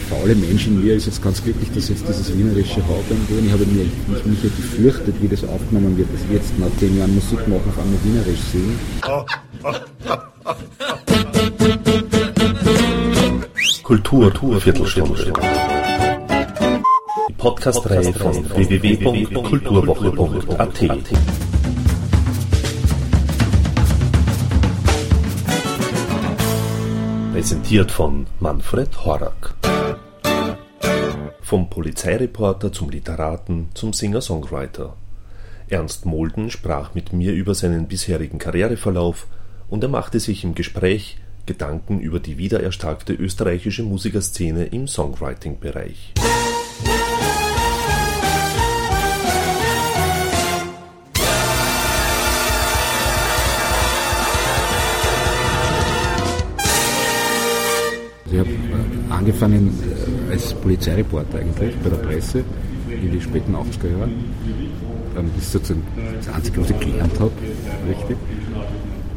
der faule Mensch in mir ist jetzt ganz glücklich, dass jetzt dieses wienerische Hauptband drin. Ich habe mich, mich, mich ja gefürchtet, wie das aufgenommen wird, dass jetzt nach zehn Jahren Musik machen, auf einmal wienerisch singen. Kultur, Kultur Viertelstunde. Die Podcast-Reihe von www.kulturwoche.at. Präsentiert von Manfred Horak. Vom Polizeireporter zum Literaten zum Singer-Songwriter. Ernst Molden sprach mit mir über seinen bisherigen Karriereverlauf und er machte sich im Gespräch Gedanken über die wiedererstarkte österreichische Musikerszene im Songwriting-Bereich. Ich habe angefangen äh, als Polizeireporter eigentlich bei der Presse in die späten 80er Jahren. Ähm, das ist sozusagen das Einzige, was ich gelernt habe, richtig.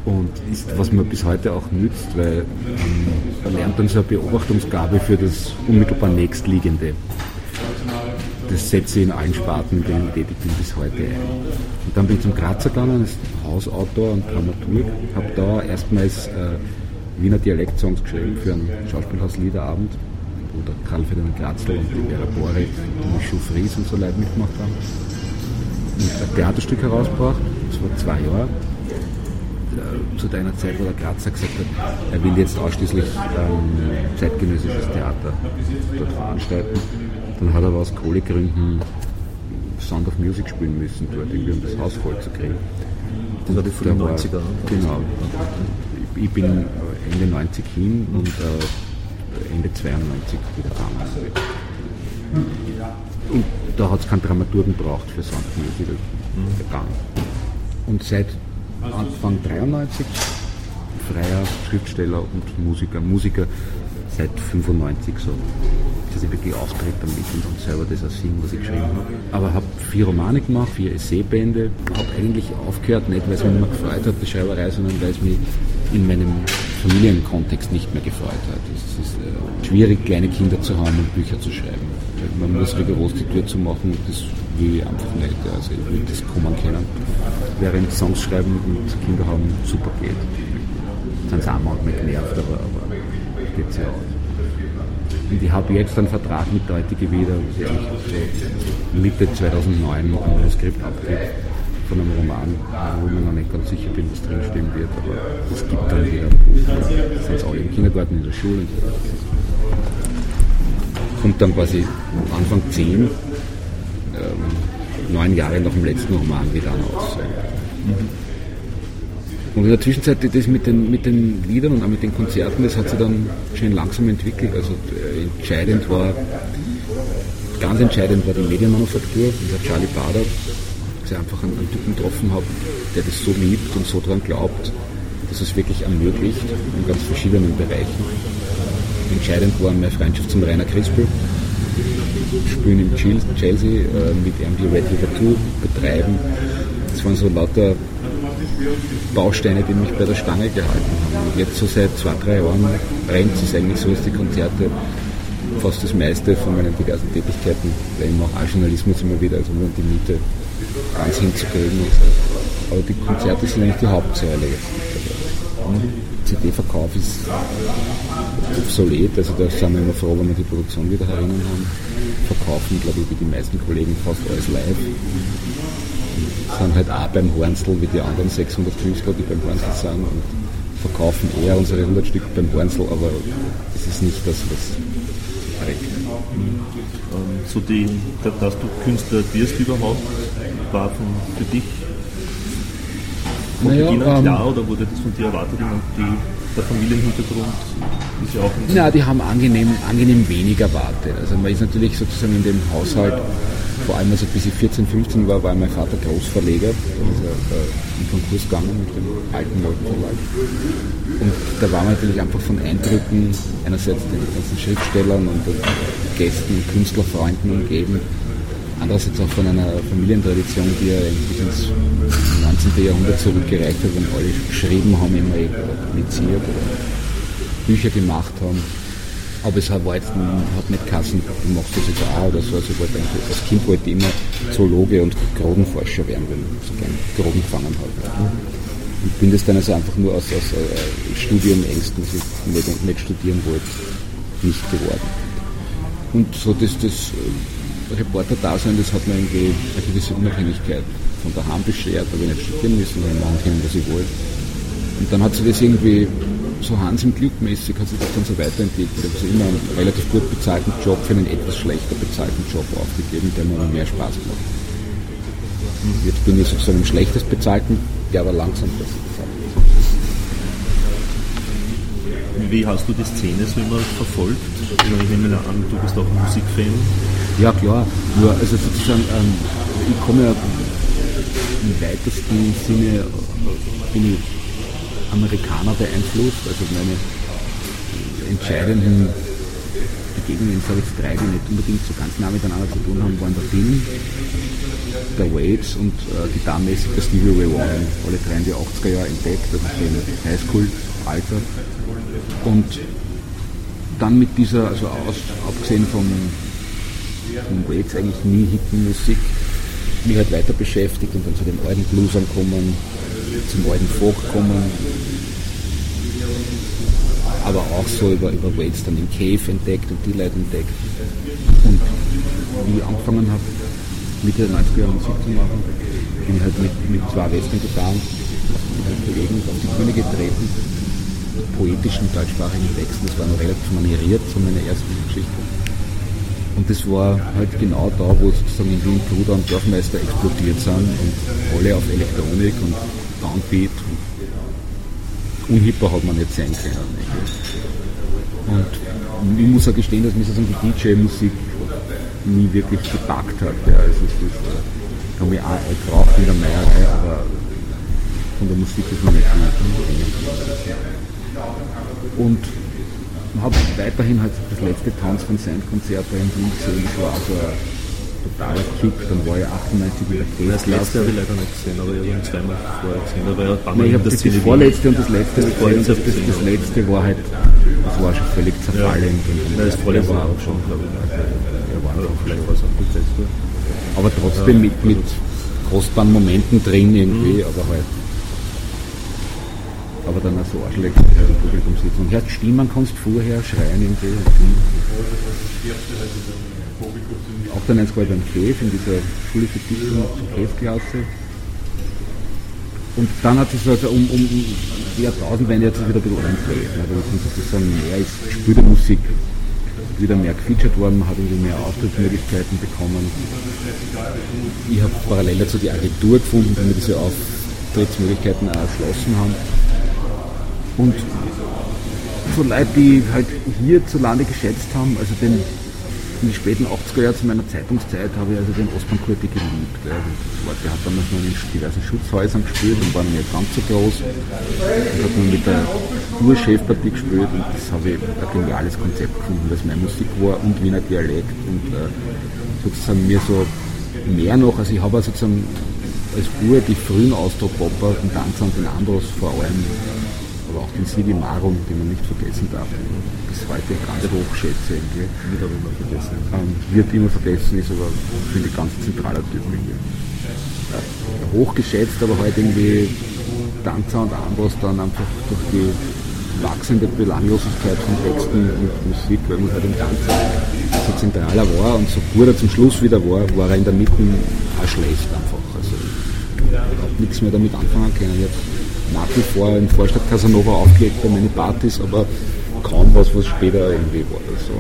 Und ist, was mir bis heute auch nützt, weil ähm, man lernt dann so eine Beobachtungsgabe für das unmittelbar nächstliegende. Das setze ich in allen Sparten, in denen ich tätig bin, bis heute ein. Und dann bin ich zum Grazer gegangen, als Hausautor und Dramaturg, habe da erstmals äh, Wiener Dialektsongs geschrieben für einen Schauspielhaus Liederabend, wo der Karl Ferdinand Grazl und die Vera Boric, die Michu Fries und so Leute mitgemacht haben. Und ein Theaterstück herausgebracht, das war zwei Jahre, äh, zu deiner Zeit, wo der Grazer gesagt hat, er will jetzt ausschließlich ähm, zeitgenössisches Theater dort veranstalten. Dann hat er aus Kohlegründen Sound of Music spielen müssen dort, irgendwie um das Haus voll zu kriegen. Das war die frühen 90er. Genau. Ich bin Ende 90 hin und äh, Ende 92 wieder gegangen. Und da hat es keinen Dramaturgen braucht für Sound Music gegangen. Und seit Anfang 93 freier Schriftsteller und Musiker. Musiker seit 95 so. Dass ich wirklich auftrete damit und dann selber das auch singen, was ich geschrieben habe. Aber habe vier Romane gemacht, vier Essaybände. Habe eigentlich aufgehört, nicht weil es mich nicht mehr gefreut hat, die Schreiberei, sondern weil es mich in meinem Familienkontext nicht mehr gefreut hat. Es ist äh, schwierig, kleine Kinder zu haben und Bücher zu schreiben. Man muss rigoros die Tür zu machen das will ich einfach nicht. Also ich will das kommen können. Während Songs schreiben und Kinder haben super geht. Sind sie auch manchmal genervt, aber, aber geht ja aus. Und ich habe jetzt einen Vertrag mit der der so Mitte 2009 ein Manuskript abgibt von einem Roman, wo ich mir noch nicht ganz sicher bin, was drinstehen wird, aber es gibt dann wieder ein. Das sind alle im Kindergarten, in der Schule. Kommt dann quasi Anfang 10, ähm, neun Jahre nach dem letzten Roman wieder raus. Und in der Zwischenzeit das mit den, mit den Liedern und auch mit den Konzerten, das hat sich dann schön langsam entwickelt. Also äh, entscheidend war, ganz entscheidend war die Medienmanufaktur, dieser Charlie Bader, ich einfach einen, einen Typen getroffen habe, der das so liebt und so daran glaubt, dass es wirklich ermöglicht, in ganz verschiedenen Bereichen. Entscheidend war meine Freundschaft zum Rainer Crispel, spielen im Chelsea, äh, mit ihm die Red River Tour betreiben. Das waren so lauter Bausteine, die mich bei der Stange gehalten haben. Und jetzt so seit zwei, drei Jahren brennt es eigentlich so, dass die Konzerte fast das meiste von meinen diversen Tätigkeiten, weil ich mache auch Journalismus immer wieder, also nur die Miete ganz hinzukriegen. Aber die Konzerte sind eigentlich die Hauptsäule jetzt. CD-Verkauf ist obsolet, also da sind wir immer froh, wenn wir die Produktion wieder herinnen haben. Verkaufen, glaube ich, wie die meisten Kollegen fast alles live. Sind halt auch beim Hornsel wie die anderen 600 Künstler, die beim Hornsel sind und verkaufen eher unsere 100 Stück beim Hornsel, aber das ist nicht das, was trägt. Ähm, so die, dass du Künstler wirst überhaupt, war von, für dich von Naja, Beginn an ähm, klar oder wurde das von dir erwartet? Ich meine, die, der Familienhintergrund ist ja auch Ja, die haben angenehm, angenehm wenig erwartet. Also man ist natürlich sozusagen in dem Haushalt, vor allem also bis ich 14, 15 war, war mein Vater Großverleger. Der ist ja äh, in Konkurs gegangen mit dem alten Leuten Und da war man natürlich einfach von Eindrücken, einerseits den ganzen Schriftstellern und den Gästen und Künstlerfreunden umgeben, andererseits auch von einer Familientradition, die ja eigentlich ins 19. Jahrhundert zurückgereicht hat, wenn alle geschrieben haben, immer oder publiziert oder Bücher gemacht haben. Aber es war jetzt, hat nicht Kassen, du das jetzt auch oder so. Also ich wollte eigentlich, als Kind wollte ich immer Zoologe und Grodenforscher werden, weil ich so gerne Groden gefangen habe. Und bin das dann also einfach nur aus, aus äh, Studienängsten, dass ich nicht, nicht studieren wollte, nicht geworden. Und so das, das äh, Reporter-Dasein, das hat mir irgendwie eine gewisse Unabhängigkeit von daheim beschert, habe ich nicht studieren müssen, sondern machen können, was ich wollte. Und dann hat sich das irgendwie so Hans im Glück mäßig hat sich das dann so weiterentwickelt. Also immer einen relativ gut bezahlten Job für einen etwas schlechter bezahlten Job aufgegeben, der mir mehr Spaß macht. Jetzt bin ich sozusagen im schlechtest bezahlten, der aber langsam besser bezahlt Wie hast du die Szene so immer verfolgt? Ich nehme an, du bist auch Musikfan. Ja klar, nur also sozusagen, ähm, ich komme ja im weitesten Sinne bin ich Amerikaner beeinflusst. Also meine entscheidenden Begegnungen, sage jetzt drei, die nicht unbedingt so ganz nah miteinander zu tun haben, waren der Film, der Waits und äh, gitarmäßig der Stevie Ray Vaughan. Alle drei in die 80er Jahre entdeckt, also im Highschool-Alter. Und dann mit dieser, also aus, abgesehen vom, vom Waits eigentlich nie Hittenmusik, mich halt weiter beschäftigt und dann zu den alten Bluesern kommen, zum alten Folk kommen, aber auch so über, über Waits dann den Cave entdeckt und die Leute entdeckt. Und wie ich angefangen habe, Mitte der 90er Jahre Musik zu machen, bin halt mit, mit zwei Western-Gitarren einem Kollegen auf die Bühne getreten, mit poetischen deutschsprachigen Texten, das war noch relativ manieriert, so meine ersten Geschichten. Und das war halt genau da, wo sozusagen in Wien Bruder und Dorfmeister explodiert sind und alle auf Elektronik und Downbeat unhipper hat man nicht sein können. Und ich muss auch gestehen, dass mich sozusagen die DJ-Musik nie wirklich gepackt hat. Ja. Also das äh, habe ich auch gebraucht in der Meierei, aber von der Musik ist man nicht viel. Und habe weiterhin halt das letzte Tanz von Konzert bei Wien gesehen. Das war also totaler Kick. Dann war ich 98 in der Kreisklasse. Das letzte habe ich leider nicht gesehen, aber ich habe ihn zweimal vorher gesehen. Da war ja Nein, ich habe das, das vorletzte und das letzte gesehen. Und das, das, das, letzte war halt, das war schon völlig zerfallend. Ja. Das vorletzte war auch schon, glaube ich. Ja, war auch vielleicht was auch das letzte. Aber trotzdem mit, mit kostbaren Momenten drin irgendwie, mhm. aber halt aber dann auch so anschlägt, äh, im Publikum sitzt und hört Stimmen, kannst vorher schreien irgendwie. Auch dann eins war beim KEF in dieser Schule für Dichtung zur KEF-Klasse. Und dann hat sich so also um, um die Jahrtausendwende jetzt wieder ein bisschen umgedreht. Sind sozusagen mehr ist gespielte Musik wieder mehr gefeatured worden, man hat irgendwie mehr Auftrittsmöglichkeiten bekommen. Ich habe parallel dazu die Agentur gefunden, die mir diese Auftrittsmöglichkeiten auch erschlossen haben. Und so Leute, die halt hierzulande geschätzt haben, also den in den späten 80er Jahren zu meiner Zeitungszeit habe ich also den Osman geliebt. Gell. Der hat damals noch in diversen Schutzhäusern gespielt und war nicht ganz so groß. Und hat man mit der Urchefpartie gespielt und das habe ich ein geniales Konzept gefunden, dass meine Musik war und Wiener Dialekt und äh, sozusagen mir so mehr noch, also ich habe sozusagen als Ur die frühen Austro-Popper, den Tanzer und den Andros vor allem aber auch den Sidi Marum, den man nicht vergessen darf, den ich bis heute ganz hoch schätze. Wird immer vergessen. Ähm, wird immer vergessen, ist aber, finde ich, ganz zentraler Typ. Ja, hochgeschätzt, aber heute irgendwie Tanzer und Ambros dann einfach durch die wachsende Belanglosigkeit von Texten und Musik, weil man halt im Tanzen so zentraler war und so gut er zum Schluss wieder war, war er in der Mitte auch schlecht einfach. Also ich habe nichts mehr damit anfangen können. Ich nach wie vor in Vorstadt Casanova aufgelegt bei meinen Partys, aber kaum was, was später irgendwie war. So.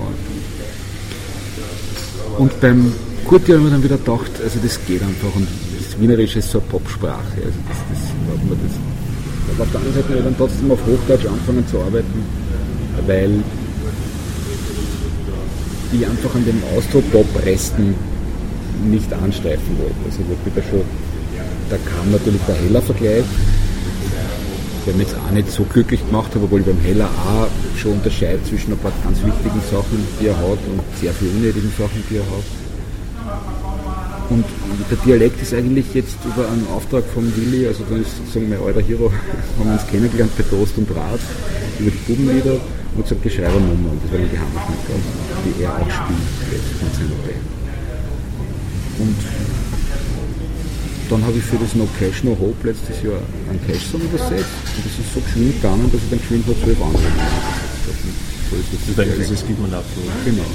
Und beim Kurti habe ich dann wieder gedacht, also das geht einfach und das Wienerische ist so eine Popsprache. Also das, das, man das, aber auf der anderen Seite habe ich dann trotzdem auf Hochdeutsch angefangen zu arbeiten, weil ich einfach an den Austro-Pop-Resten nicht ansteifen wollte. Also da schon, da kam natürlich der Heller-Vergleich, der mich jetzt auch nicht so glücklich gemacht hat, obwohl ich beim Heller auch schon unterscheidet zwischen ein paar ganz wichtigen Sachen, die er hat und sehr vielen unnötigen Sachen, die er hat. Und der Dialekt ist eigentlich jetzt über einen Auftrag von Willi, also dann ist sozusagen mein alter Hero, haben wir uns kennengelernt bei Toast und Rad, über die Bubenlieder. Mozart Geschreiber Nummer und das war die Hammerschnitt, die er auch spielt jetzt seiner Band. Und dann habe ich für das No Cash, No Hope letztes Jahr einen Cash-Song übersetzt und das ist so geschwind gegangen, dass ich dann geschwind vor zwölf andere so ist das. Das heißt, das gibt man ab. Genau.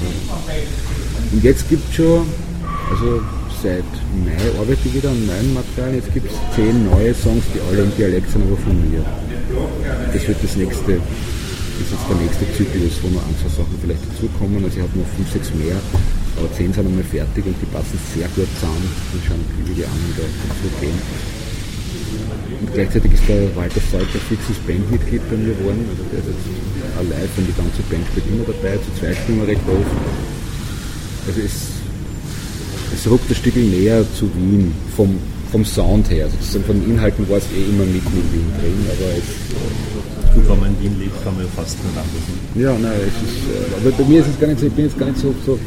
Und jetzt gibt es schon, also seit Mai arbeite ich wieder an neuen Material. Jetzt gibt es zehn neue Songs, die alle im Dialekt sind, aber von mir. Das wird das nächste, das ist der nächste Zyklus, wo noch ein, zwei Sachen vielleicht dazukommen. Also ich habe noch fünf, sechs mehr, aber zehn sind einmal fertig und die passen sehr gut zusammen und schauen wie die anderen da gehen. Und gleichzeitig ist der Walter Salter fixes Bandmitglied bei mir geworden. Also der ist jetzt live und die ganze Band spielt immer dabei, zu zweit spielen wir recht oft. Also es es rückt ein Stück näher zu Wien vom, vom Sound her. Sozusagen von den Inhalten war es eh immer mitten in Wien drin, aber es. Gut, wenn man in Wien lebt, kann man ja fast nicht anders. Ja, nein, es ist, äh, aber bei mir ist es gar nicht so, ich bin jetzt gar nicht so, so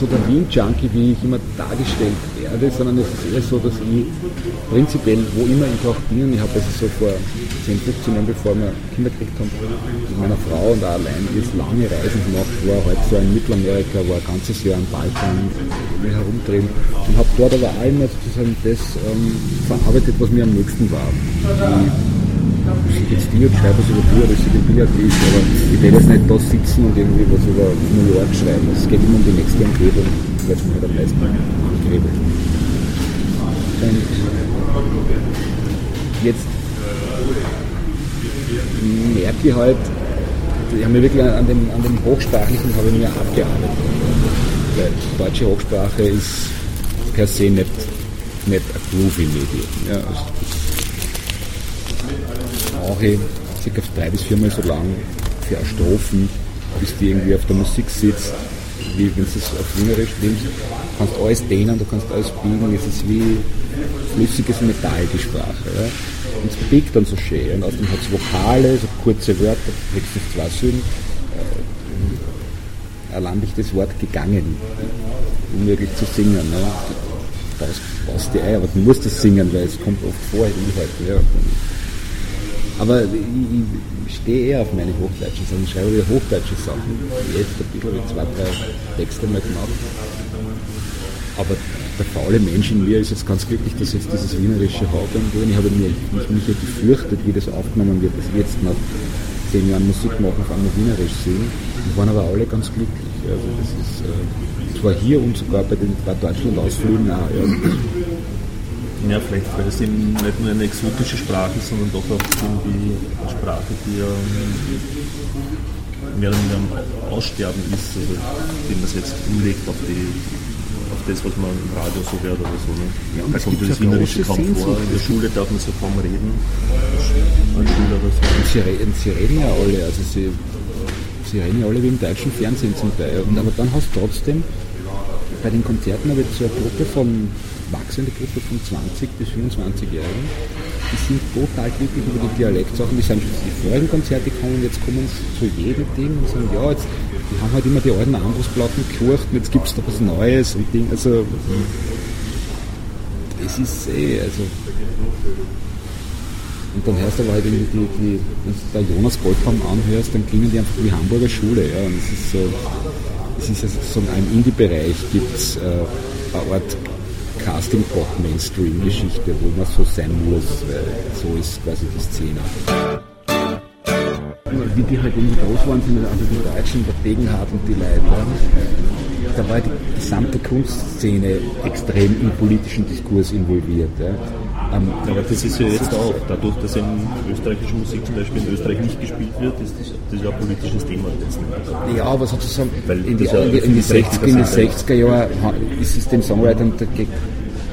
so der Wien-Junkie, wie ich immer dargestellt werde, sondern es ist eher so, dass ich prinzipiell, wo immer ich auch bin, ich habe also so vor 10, 15 Jahren, bevor wir Kinder gekriegt haben, mit meiner Frau und auch allein jetzt lange Reisen gemacht, war halt so in Mittelamerika, war ein ganzes Jahr am Balkan mir herumdrehen und habe dort aber auch immer sozusagen das ähm, verarbeitet, was mir am nächsten war. Die, ich jetzt die und schreibe was über die oder ich den Billard ist, aber ich werde jetzt nicht da sitzen und irgendwie was über New York schreiben. Es geht immer um die nächste Umgebung, weil es mir halt am meisten ankrebelt. Und jetzt merke ich halt, ich habe mir wirklich an dem, an dem Hochsprachlichen habe ich mir abgearbeitet. Weil deutsche Hochsprache ist per se nicht, nicht ein groovy Medium. Ja, also brauche ich circa drei bis viermal so lang für Strophen, bis die irgendwie auf der Musik sitzt, wie wenn du es auf Wienerisch nimmst. Du kannst alles dehnen, du kannst alles biegen, es ist wie flüssiges Metall, die Sprache. Ja. Und es biegt dann so schön. Und außerdem hat es Vokale, so kurze Wörter, höchstens zwei Silben. Äh, allein durch das Wort gegangen, unmöglich zu singen. Ne. Das passt dir ein, aber du musst das singen, weil es kommt oft vor in Inhalten. Ja. Aber ich, ich stehe eher auf meine Hochdeutschen Sachen. Ich schreibe wieder hochdeutsche Sachen. Jetzt bisschen wie zwei, drei Texte mal gemacht. Aber der faule Mensch in mir ist jetzt ganz glücklich, dass ich jetzt dieses Wienerische habe irgendwo. Ich habe mich, ja gefürchtet, wie das aufgenommen wird, dass wir jetzt nach zehn Jahren Musik machen, auf einmal Wienerisch singen. Wir waren aber alle ganz glücklich. Also das ist äh, zwar hier und sogar bei den bei Deutschland-Ausflügen auch. Ja. Ja, vielleicht, weil es eben nicht nur eine exotische Sprache ist, sondern doch auch irgendwie eine Sprache, die ja mehr oder weniger am Aussterben ist, also man es jetzt umlegt auf, die, auf das, was man im Radio so hört oder so. Ne? Ja, da kommt das Innerische kaum vor. In der Schule darf man so kaum reden, als Schüler oder so. Und sie, reden, sie reden ja alle, also sie, sie reden ja alle wie im deutschen Fernsehen zum Teil. Und, aber dann hast du trotzdem bei den Konzerten habe ich so eine Gruppe von wachsende Gruppe von 20 bis 25-Jährigen. Die sind total glücklich über die Dialektsachen. Die sind den vorigen Konzerte gekommen, jetzt kommen sie zu jedem Ding und sagen, ja, jetzt, die haben halt immer die alten Ambusplatten gehört und jetzt gibt es da was Neues und Ding. Also, es ist eh, also. Und dann hörst du aber halt irgendwie die, die wenn du da Jonas Goldbaum anhörst, dann klingen die einfach wie Hamburger Schule. Ja. Und es ist so, es ist ja sozusagen im Indie-Bereich gibt es äh, eine Art Casting-Pop-Mainstream-Geschichte, wo man so sein muss, weil so ist quasi die Szene. Wie die halt irgendwie groß waren, sind also die Deutschen, der Degenhardt und die Leute, da war die gesamte Kunstszene extrem im politischen Diskurs involviert. Ja. Ähm, aber das ist ja jetzt auch, dadurch, dass in österreichischer Musik zum Beispiel in Österreich nicht gespielt wird, ist das, das ist ja ein politisches Thema. Ja, aber sozusagen Weil in die, ja in, die, in die 60er, in die 60er Jahre ist es den Songwritern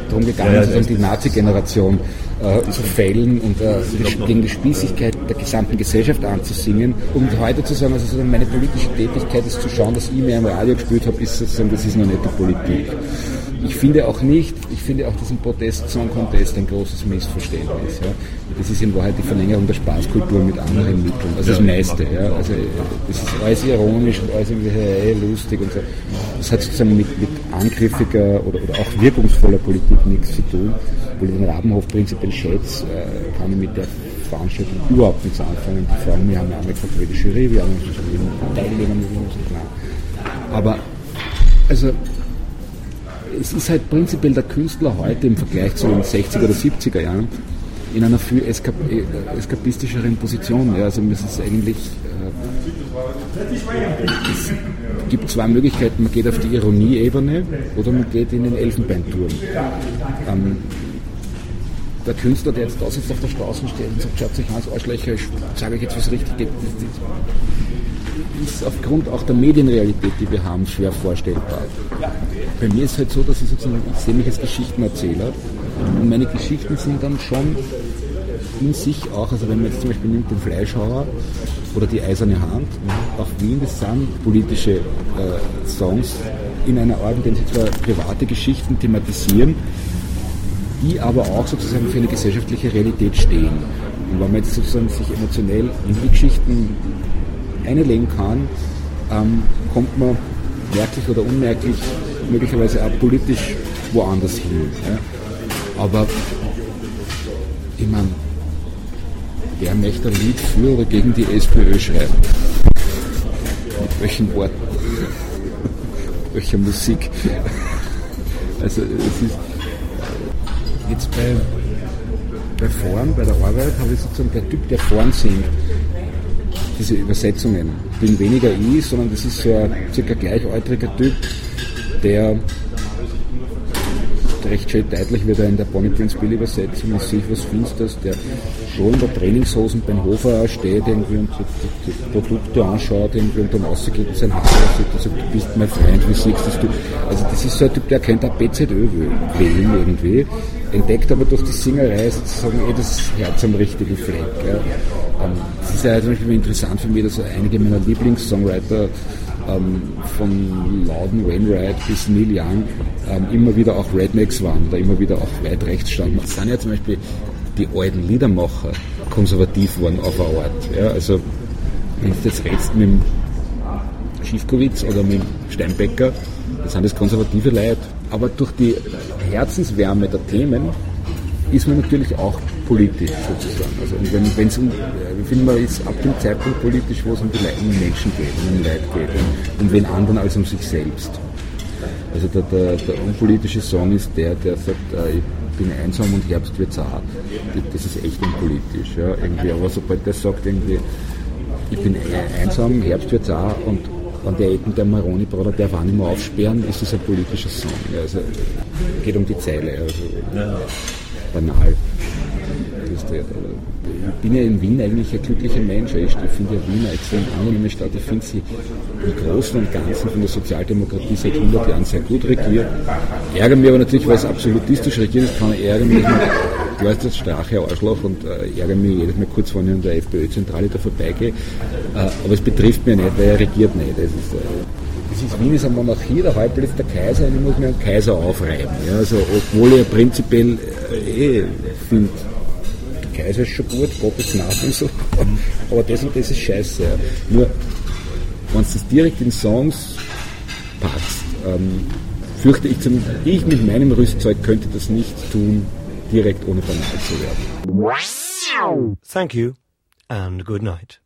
darum gegangen, ja, ja, die Nazi-Generation äh, zu fällen und äh, gegen die Spießigkeit der gesamten Gesellschaft anzusingen. Und heute zu sagen, also meine politische Tätigkeit ist zu schauen, dass ich mehr im Radio gespielt habe, ist sozusagen, das ist noch nicht die Politik. Ich finde auch nicht, ich finde auch diesen Protest-Song Contest ein großes Missverständnis. Ja. Das ist in Wahrheit die Verlängerung der Spaßkultur mit anderen Mitteln. Also das meiste. Ja. Also das ist alles ironisch und alles irgendwie hey, lustig und so. Das hat sozusagen mit, mit angriffiger oder, oder auch wirkungsvoller Politik nichts zu tun. Ich den Rabenhof prinzipiell schätze, äh, kann ich mit der Veranstaltung überhaupt nichts anfangen. Die fragen, wir haben ja gesagt, wir die Jury, wir haben uns schon teilnehmen, wir sind klar. Aber, also, es ist halt prinzipiell der Künstler heute im Vergleich zu den 60er oder 70er Jahren in einer viel eskap äh, eskapistischeren Position. Ja, also es ist eigentlich, äh, es gibt zwei Möglichkeiten, man geht auf die Ironieebene oder man geht in den Elfenbeinturm. Ähm, der Künstler, der jetzt da sitzt auf der Straße steht und sagt, schaut sich an als Arschlöcher, ich sage euch jetzt, was richtig geht, ist aufgrund auch der Medienrealität, die wir haben, schwer vorstellbar. Bei mir ist es halt so, dass ich sozusagen, ich sehe mich als Geschichtenerzähler und meine Geschichten sind dann schon in sich auch, also wenn man jetzt zum Beispiel nimmt den Fleischhauer oder die Eiserne Hand, auch Wien, das sind politische äh, Songs in einer Art, in denen sie zwar private Geschichten thematisieren, die aber auch sozusagen für eine gesellschaftliche Realität stehen. Und wenn man jetzt sozusagen sich emotionell in die Geschichten einlegen kann, ähm, kommt man merklich oder unmerklich möglicherweise auch politisch woanders hin. Ja. Aber ich meine, wer möchte ein Lied für oder gegen die SPÖ schreiben? Mit welchen Worten? Welcher Musik? Also es ist jetzt bei, bei vorn, bei der Arbeit, habe ich sozusagen der Typ, der vorn singt, diese Übersetzungen. Bin weniger ich, sondern das ist so ein circa gleichaltriger Typ, der recht schön deutlich wird er in der Bonnie Prince Bill Übersetzung, sehe was Finsteres, der schon in der Trainingshosen beim Hofer steht irgendwie und die, Produkte anschaut irgendwie und dann rausgeht und sein Haus und sagt, du bist mein Freund, wie siehst du? Also das ist so ein Typ, der kennt auch BZÖ wählen irgendwie, entdeckt aber durch die Singerei sozusagen eh das Herz am richtigen Fleck. Ja. Ähm, das ist ja zum Beispiel interessant für mich, dass einige meiner Lieblingssongwriter ähm, von Loudon Wainwright bis Neil Young ähm, immer wieder auch Rednecks waren oder immer wieder auch weit rechts standen. Das sind ja zum Beispiel die alten Liedermacher konservativ waren auf eine Art. Ja, also wenn du jetzt redest mit dem Schiefkowitz oder mit dem Steinbecker, das sind das konservative Leute. Aber durch die Herzenswärme der Themen ist man natürlich auch politisch sozusagen. Also wenn es um, ich finde man ist ab dem Zeitpunkt politisch, wo es um die um Menschen geht, um den Leid geht, um, um wen anderen als um sich selbst. Also der, der, der unpolitische Song ist der, der sagt, äh, ich bin einsam und Herbst wird zart. Das ist echt unpolitisch. Ja, irgendwie. Aber sobald der sagt irgendwie, ich bin einsam, Herbst wird zart und wenn der Ecken der Maroni-Bruder darf auch nicht mehr aufsperren, ist das ein politischer Song. Ja, also geht um die Zeile. Also. Banal illustriert. Ich bin ja in Wien eigentlich ein glücklicher Mensch. Ich finde ja Wien eine extrem angenehme Stadt. Ich finde sie im Großen und Ganzen von der Sozialdemokratie seit 100 Jahren sehr gut regiert. Ärgere mich aber natürlich, weil es absolutistisch regiert ist, kann ich ärgern mich. Ich weiß, das Strache Arschloch und äh, ärgere mich jedes Mal kurz, wenn ich an der FPÖ-Zentrale da vorbeigehe. Äh, aber es betrifft mich nicht, weil er regiert nicht. Es ist, äh, das ist Wien ist eine Monarchie, der Häuptling ist der Kaiser und ich muss mir einen Kaiser aufreiben. Ja, also, obwohl ich prinzipiell äh, eh finde, Kaiser ist schon gut, Gottes Gnade und so, aber das und das ist scheiße. Ja. Nur, wenn du das direkt in Songs packst, ähm, fürchte ich, zum, ich mit meinem Rüstzeug könnte das nicht tun, direkt ohne banal zu werden. Thank you and good night.